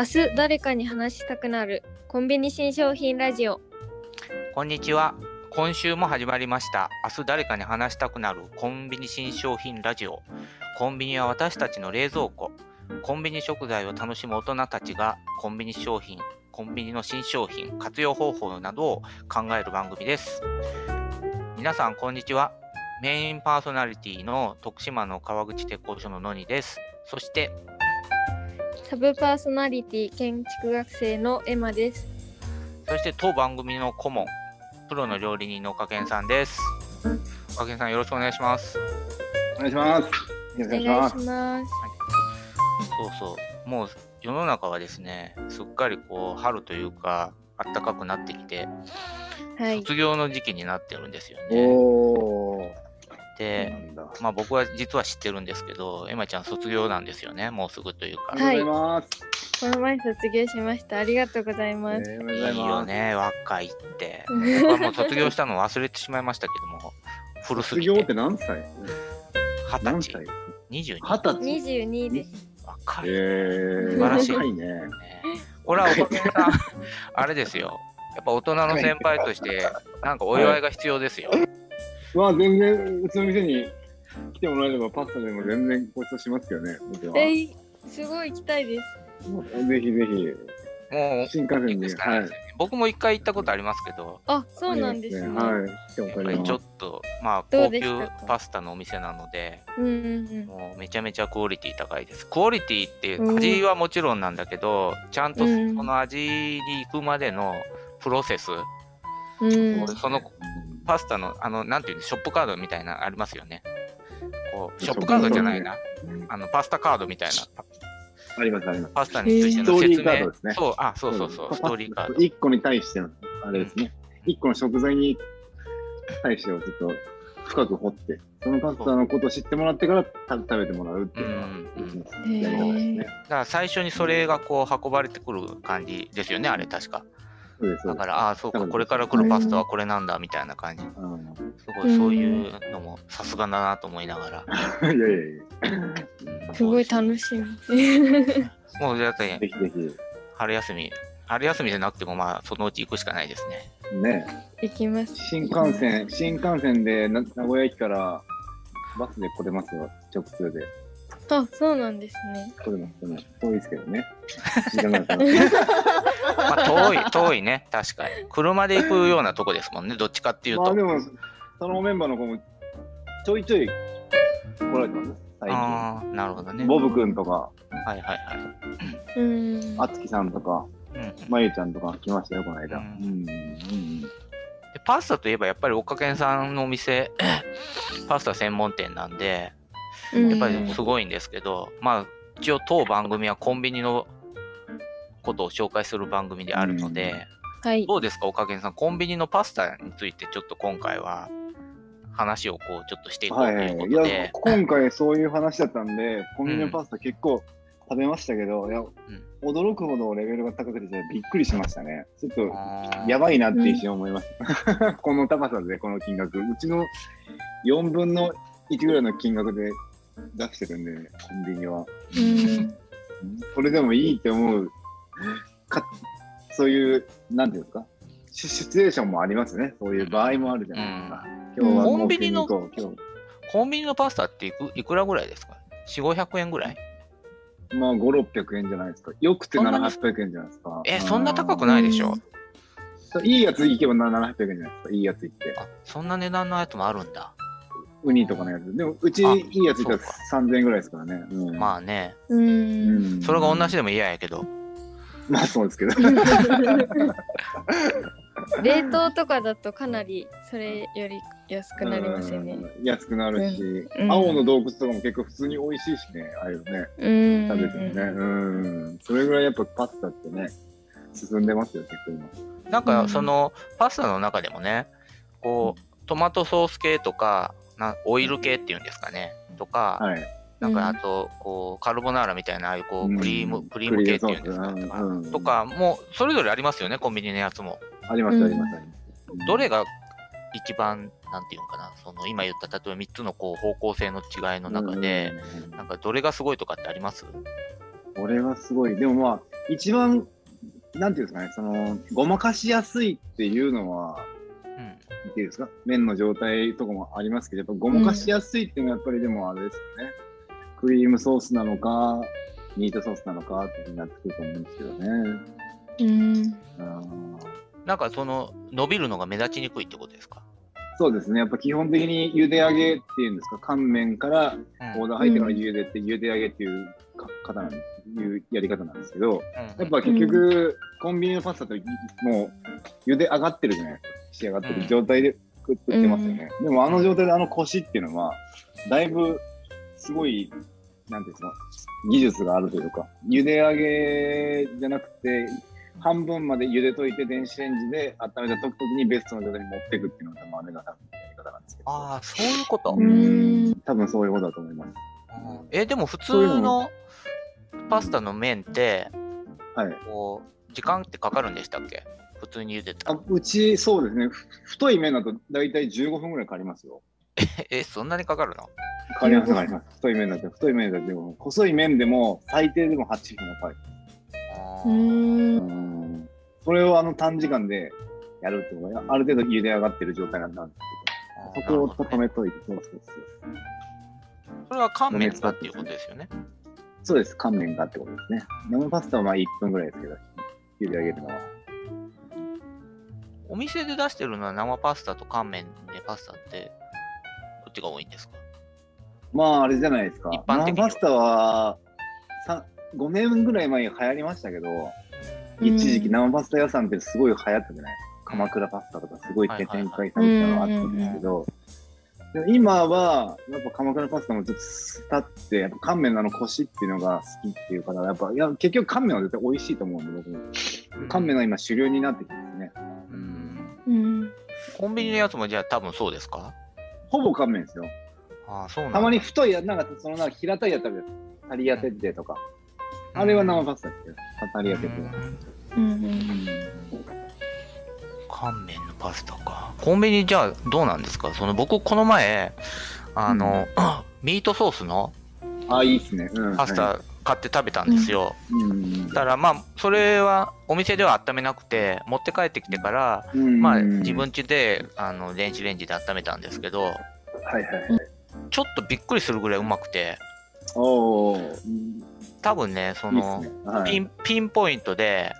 明日誰かに話したくなるコンビニ新商品ラジオこんにちは。今週も始まりました。明日誰かに話したくなるコンビニ新商品ラジオ。コンビニは私たちの冷蔵庫。コンビニ食材を楽しむ大人たちがコンビニ商品、コンビニの新商品、活用方法などを考える番組です。皆さん、こんにちは。メインパーソナリティの徳島の川口鉄工所ののにです。そして、サブパーソナリティ建築学生のエマですそして当番組の顧問、プロの料理人の岡健さんです。岡健さんよろしくお願いします。お願いします。よろしくおお願い願いします。しますそうそう。もう世の中はですね、すっかりこう春というか、暖かくなってきて、はい卒業の時期になってるんですよね。おー。で、なんだ。まあ僕は実は知ってるんですけど、エマちゃん卒業なんですよね、もうすぐというか。はいありがとうございます。この前卒業しましたありがとうございます、えーいい。よね、若いって。僕はもう卒業したの忘れてしまいましたけども、古すぎて卒業って。何歳？二十何歳？歳 ?22? 二十歳。22です若い。えー、素晴らしい若いね。ねこれは岡健さん、あれですよ。やっぱ大人の先輩として、なんかお祝いが必要ですよ。まあ全然、うちの店に来てもらえればパスタでも全然ご馳走しますけどね。僕は。えー、すごい行きたいですぜひぜひ、もう、新幹線に。行くしかないですよね。僕も一回行ったことありますけど、あそうなんですねはい。やっぱりちょっと、まあ、どう高級パスタのお店なので、うんうんうんもうめちゃめちゃクオリティ高いです。クオリティって味はもちろんなんだけど、ちゃんとうんその味に行くまでのプロセス、うんそのパスタの、あの、なんていうの、ショップカードみたいな、ありますよね。こう、ショップカードじゃないな。うんあの、パスタカードみたいな、あります、あります。パスタについての説明ですね。そう、あ、そうそうそう、ストーリーカード。1個に対しての、あれですね。1個の食材に対してをちょっと深く掘って、そのパスタのことを知ってもらってからた食べてもらうっていうのが、うんうんうちのやり方ですね。だから最初にそれがこう運ばれてくる感じですよね、あれ確か。だから、ああ、そうか、これから来るパスタはこれなんだ、みたいな感じ。うん。すごい、そういうのもさすがだなと思いながら。いやいやいうん。すごい楽しみ。もうだってや、ぜひぜ春休み、春休みじゃなくても、まあ、そのうち行くしかないですね。ひ、ね、行きます。新幹線、新幹線でな名古屋駅からバスで来れますよ、直通で。あそうなんですね来れます、来れます。遠いですけどね。時間がかかるまあ、遠い、遠いね、確かに。車で行くようなとこですもんね、どっちかっていうと。まあでも、そのメンバーの子もちょいちょい来られてます、最近。ああ、なるほどね。ボブ君とか、はいはいはい。うんあつきさんとか、うんうんまゆちゃんとか来ましたよ、この間。ううんん。うん。でパスタといえばやっぱりおかけんさんのお店 パスタ専門店なんでやっぱりすごいんですけど、まあ一応当番組はコンビニのことを紹介する番組であるので、はいどうですかおかけんさんコンビニのパスタについてちょっと今回は話をこうちょっとしていこうとはいはいい。いうことで、や、今回そういう話だったんで、コンビニのパスタ結構食べましたけど、いや、驚くほどレベルが高くてびっくりしましたね。ちょっとやばいなって一瞬思いました。この高さで、この金額。うちの4分の1ぐらいの金額で出してるんで、コンビニは。うんそれでもいいって思う、かそういう、なんていうんですか、シシチュエーションもありますね。そういう場合もあるじゃないですか。今日はコンビニのコンビニのパスタっていくいくらぐらいですか ?4、500円ぐらい？うまあ、5、600円じゃないですか。よくてそんなに？700円じゃないですか。え、そんな高くないでしょ、うんいいやつ行けば700円じゃないですか。いいやつ行って。あそんな値段のやつもあるんだ。ウニとかのやつ。でも、うちあいいやつ行ったらそう3000円ぐらいですからね。うん、まあね、ううんん、それが同じでも嫌やけど。まあ、そうですけど。冷凍とかだとかなりそれより安くなりますよねうん安くなるし、うん青の洞窟とかも結構普通に美味しいしね、ああいうのね。うん食べてもね。うん。それぐらいやっぱパスタってね、進んでますよ、結構今。なんかうんそのパスタの中でもね、こうトマトソース系とかなオイル系っていうんですかね。とか、はい。なんかあとこうカルボナーラみたいなああいうこううん。クリーム、クリーム系っていうんですかうんとかもうそれぞれありますよねコンビニのやつも。あります、うん。あります、あります。どれが一番なんていうのかなその今言った例えば3つのこう方向性の違いの中で、うん。なんかどれがすごいとかってあります？これはすごい。でもまあ、一番、なんていうんですかね、その、ごまかしやすいっていうのは、ていうんですか、麺の状態とかもありますけど、やっぱごまかしやすいっていうのはやっぱりでもあれですよね。クリームソースなのか、ミートソースなのかってなってくると思うんですけどね。うん。あーなんかその伸びるのが目立ちにくいってことですか？そうですね。やっぱ基本的に茹で上げっていうんですか、乾麺からうんオーダー入ってから茹でて、茹で上げっていうか方なんです、いうやり方なんですけど、うんやっぱ結局、コンビニのパスタってもう茹で上がってるじゃないですか。仕上がってる状態で食ってますよね。でもあの状態であのコシっていうのは、だいぶすごい、なんていうんですか、技術があるというか、茹で上げじゃなくて、半分まで茹でといて電子レンジで温めた時にベストの状態に持っていくっていうのが、まあ、あれが多分やり方なんですけど。ああ、そういうこと。うん多分そういうことだと思います。うんえ、でも普通のパスタの麺って、はい。こう、時間ってかかるんでしたっけ？普通に茹でたあうち、そうですね。ふ太い麺だと大体15分ぐらいかかりますよ。え、そんなにかかるの？かかります、かかります。太い麺だと、太い麺だと、でも細い麺でも最低でも8分はかかる。あう。ーうんん。それをあの短時間でやるってことは、ある程度茹で上がってる状態なんですけど、そこをなるほどね止めといて、そうそうそう。それは乾麺だっていうことですよね。そうです、乾麺がってことですね。生パスタはまあ1分ぐらいですけど、茹で上げるのは。お店で出してるのは生パスタと乾麺でパスタって、どっちが多いんですか？まあ、あれじゃないですか。一般的パスタは、さ5年ぐらい前に流行りましたけど、うん一時期生パスタ屋さんってすごい流行ったじゃない？鎌倉パスタとかすごい展開されてたのがあったんですけど、今は、やっぱ鎌倉パスタもちょっと立って、やっぱ乾麺のあのコシっていうのが好きっていう方が、やっぱ、いや、結局乾麺は絶対美味しいと思うんで、僕も。乾麺が今主流になってきて。うん。うん。コンビニのやつもじゃあ多分そうですか？ほぼ乾麺ですよ。ああ、そうなんだたまに太いや、なんかそのなんか平たいやつあるじゃないですか。タリアテッテとか。あれは生パスタですよ。タリアテッテは。うん。乾麺のパスタか。コンビニじゃあどうなんですか？その僕この前、あの、ミートソースのあ、いいっすね。うん。パスはタ買って食べたんですよ。だからまあ、それはお店では温めなくて、持って帰ってきてから、うん。まあうん自分家であの電子レンジで温めたんですけど、はいはいはい。ちょっとびっくりするぐらいうまくて、お多分ね、そのすね。はい。ピンピンポイントで、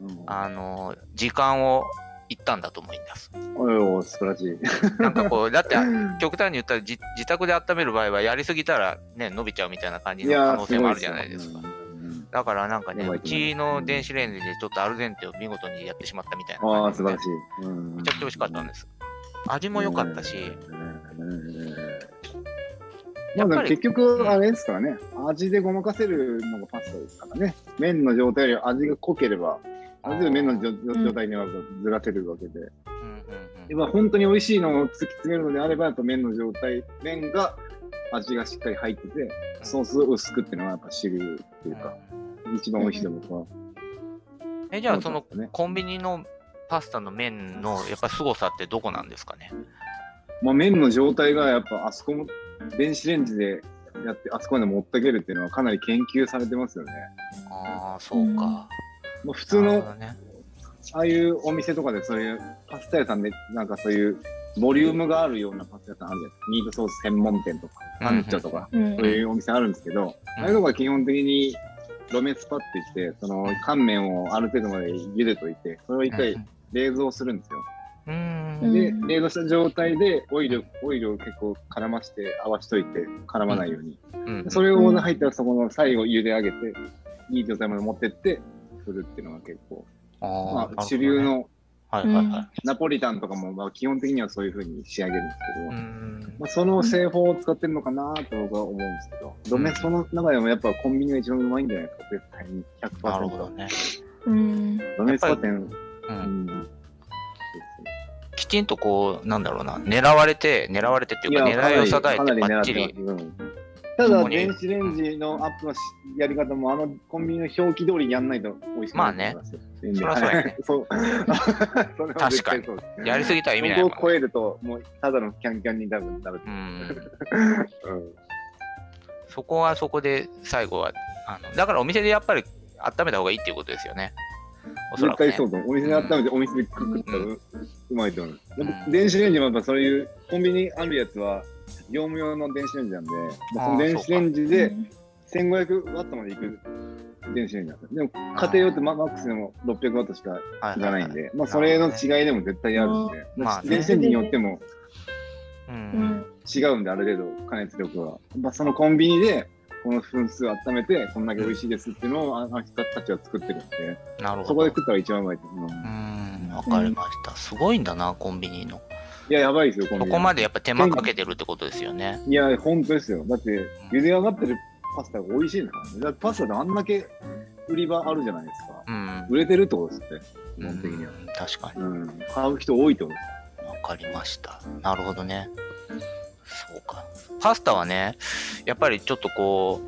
うんあの、時間をいったんだと思います。おいおい、素晴らしい。なんかこう、だって極端に言ったらじ自宅で温める場合はやりすぎたらね、伸びちゃうみたいな感じの可能性もあるじゃないですか。うんだからなんかね、うちの電子レンジでちょっとアルデンテを見事にやってしまったみたいなああ、感じで、素晴らしい。うんめちゃくちゃ美味しかったんです。味も良かったし、まあ結局、あれですからね、味でごまかせるのがパスタですからね。麺の状態より味が濃ければ、ある程度麺の状状態にはずらせるわけで。うんうんやっぱ本当に美味しいのを突き詰めるのであれば、やっぱ麺の状態、麺が味がしっかり入ってて、ソースを薄くっていうのはやっぱ主流っていうか、一番美味しいと僕はえ、じゃあそのコンビニのパスタの麺のやっぱ凄さってどこなんですかね？まあ、麺の状態がやっぱあそこも電子レンジでやってあそこまで持っていけるっていうのはかなり研究されてますよね。ああ、そうか。まあ、普通のね。ああいうお店とかでそういうパスタ屋さんでなんかそういうボリュームがあるようなパスタ屋さんあるじゃないですか。ミートソース専門店とか、パンチョとか、うんそういうお店あるんですけど、ああいうのが基本的にロメスパって言って、その乾麺をある程度まで茹でといて、それを一回冷蔵するんですよ。で、冷凍した状態でオイル、オイルを結構絡まして合わしといて、絡まないように。うんそれを入ったらそこの最後茹で上げて、いい状態まで持ってって、振るっていうのが結構、あーまあ、主流。のはいはいはい。ナポリタンとかも、まあ、基本的にはそういう風に仕上げるんですけど、うーんまあ、その製法を使ってるのかなと僕は思うんですけど、ドメその中でもやっぱコンビニが一番うまいんじゃないですか、絶対に100%。なるほどね。うん。ドメスパ店、う。うんん。きちんとこう、なんだろうな、狙われて、狙われてっていうか、狙いを定えてばっちり。うんただ、電子レンジのアップのしやり方も、あのコンビニの表記通りにやんないと美味しくないままあねそりゃそうやねそう。それは絶対そうですやりすぎたら意味ないもんそこを超えると、もうただのキャンキャンに多分なる。うん。うんそこはそこで最後は、あのだからお店でやっぱり温めた方がいいっていうことですよね。おそらく、ね。絶対そうと思う。お店で温めて、お店で食ったらう,、まいと思う。やっぱ電子レンジもやっぱそういう、コンビニあるやつは、業務用の電子レンジなんで、まあその電子レンジで1500ワットまでいく電子レンジなんですよ。でも、家庭用ってママックスでも600ワットしかはいいらないんで、まあそれの違いでも絶対あるんで、まあね電子レンジによっても違うんで、ある程度加熱力は。まあそのコンビニで、この分数温めて、こんだけ美味しいですっていうのを、あの人たちは作ってるんで、なるほど。そこで食ったら一番うまいと思う。うん、わかりました。すごいんだな、コンビニの。いや、やばいですよ、コンビニ。そこまでやっぱ手間かけてるってことですよね。いや、本当ですよ。だって、茹で上がってるパスタが美味しいんだからね。だってパスタであんだけ売り場あるじゃないですか。うん。売れてるってことですって、基うん本的には。確かに。うん。買う人多いってことです。わかりました。なるほどね。そうか。パスタはね、やっぱりちょっとこ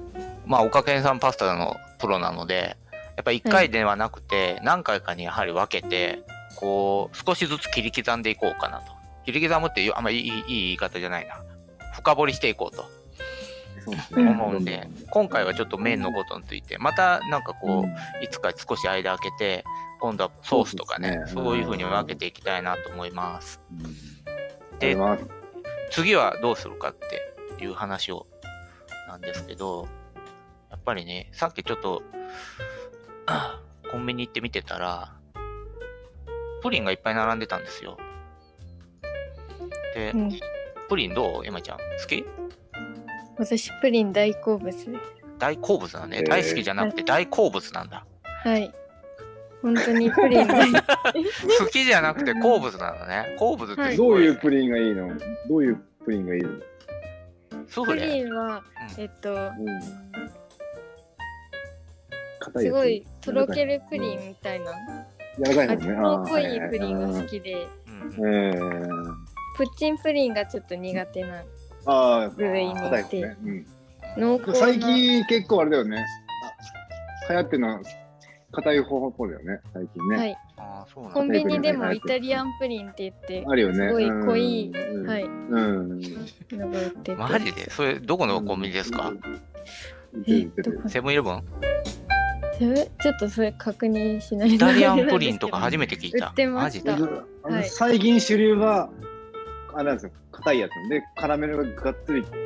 う、まあ、おかけんさんパスタのプロなので、やっぱり1回ではなくて、何回かにやはり分けて、こう、少しずつ切り刻んでいこうかなと。切り刻むっていうあんまりいいいい言い方じゃないな。深掘りしていこうと思うんで、今回はちょっと麺のことについて、またなんかこう、いつか少し間空けて、今度はソースとかね、そうですねそういう風に分けていきたいなと思います。うん。で次はどうするかっていう話をなんですけど、やっぱりね、さっきちょっと、あコンビニ行って見てたら、プリンがいっぱい並んでたんですよ。で、うん。プリンどう？エマちゃん。好き？私プリン大好物です。大好物なんね。へー。大好きじゃなくて大好物なんだ。はい。本当にプリン大好 好きじゃなくて好物なんだね。好物ってどういうプリンがいいの？どういうプリンがいいの？プリンはうん。えっとうん。すごいとろけるプリンみたいな。柔らかい味のね。の濃いプリンが好。きで。うん。えー、プッチンプリンがちょっと苦手な部類にいてね。うん。濃厚な最近結構あれだよね。あ流行ってるのは硬い方法だよね、最近ね。はい。ああ、そうなんコンだ。ビニでもイタリアンプリンって言ってあるよね。すごい濃いうん。はい。うん。のが売っててマジで？それ、どこのコンビニですか、え売ってる売ってるどこセブンイレブンえちょっとそれ確認しないイタリアンプリンとか初めて聞いた。売ってまマジではい最近主流は、あれなんですよ、硬いやつで、カラメルががっつり効いて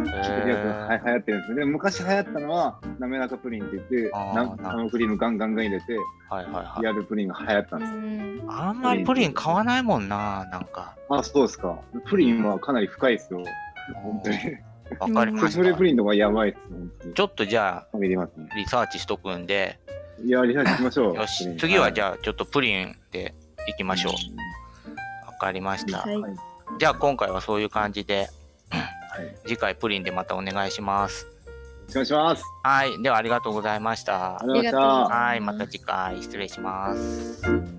るやつがへは流行ってるんですよ。で、昔流行ったのは、滑らかプリンって言って、あーななるほど生クリームガンガンガン入れて、ーはいはいはい。やるプリンが流行ったんうですよ。んあんまりプリン買わないもんな、なんか。あ、そうですか。プリンはかなり深いですよ。本当に。わかりましたスフレプ。リンとかやばいです。ちょっとじゃあ、リサーチしとくんで、いや、リサーチしましょう。よし、次はじゃゃあ、ちょっとプリンでいきましょう。わかりました。はいはい。じゃあ、今回はそういう感じで、はい。よ次回プリンでまたお願いします。お願いします。はい。では、ありがとうございましたあ。りがとうございました。はい。また次回、失礼します。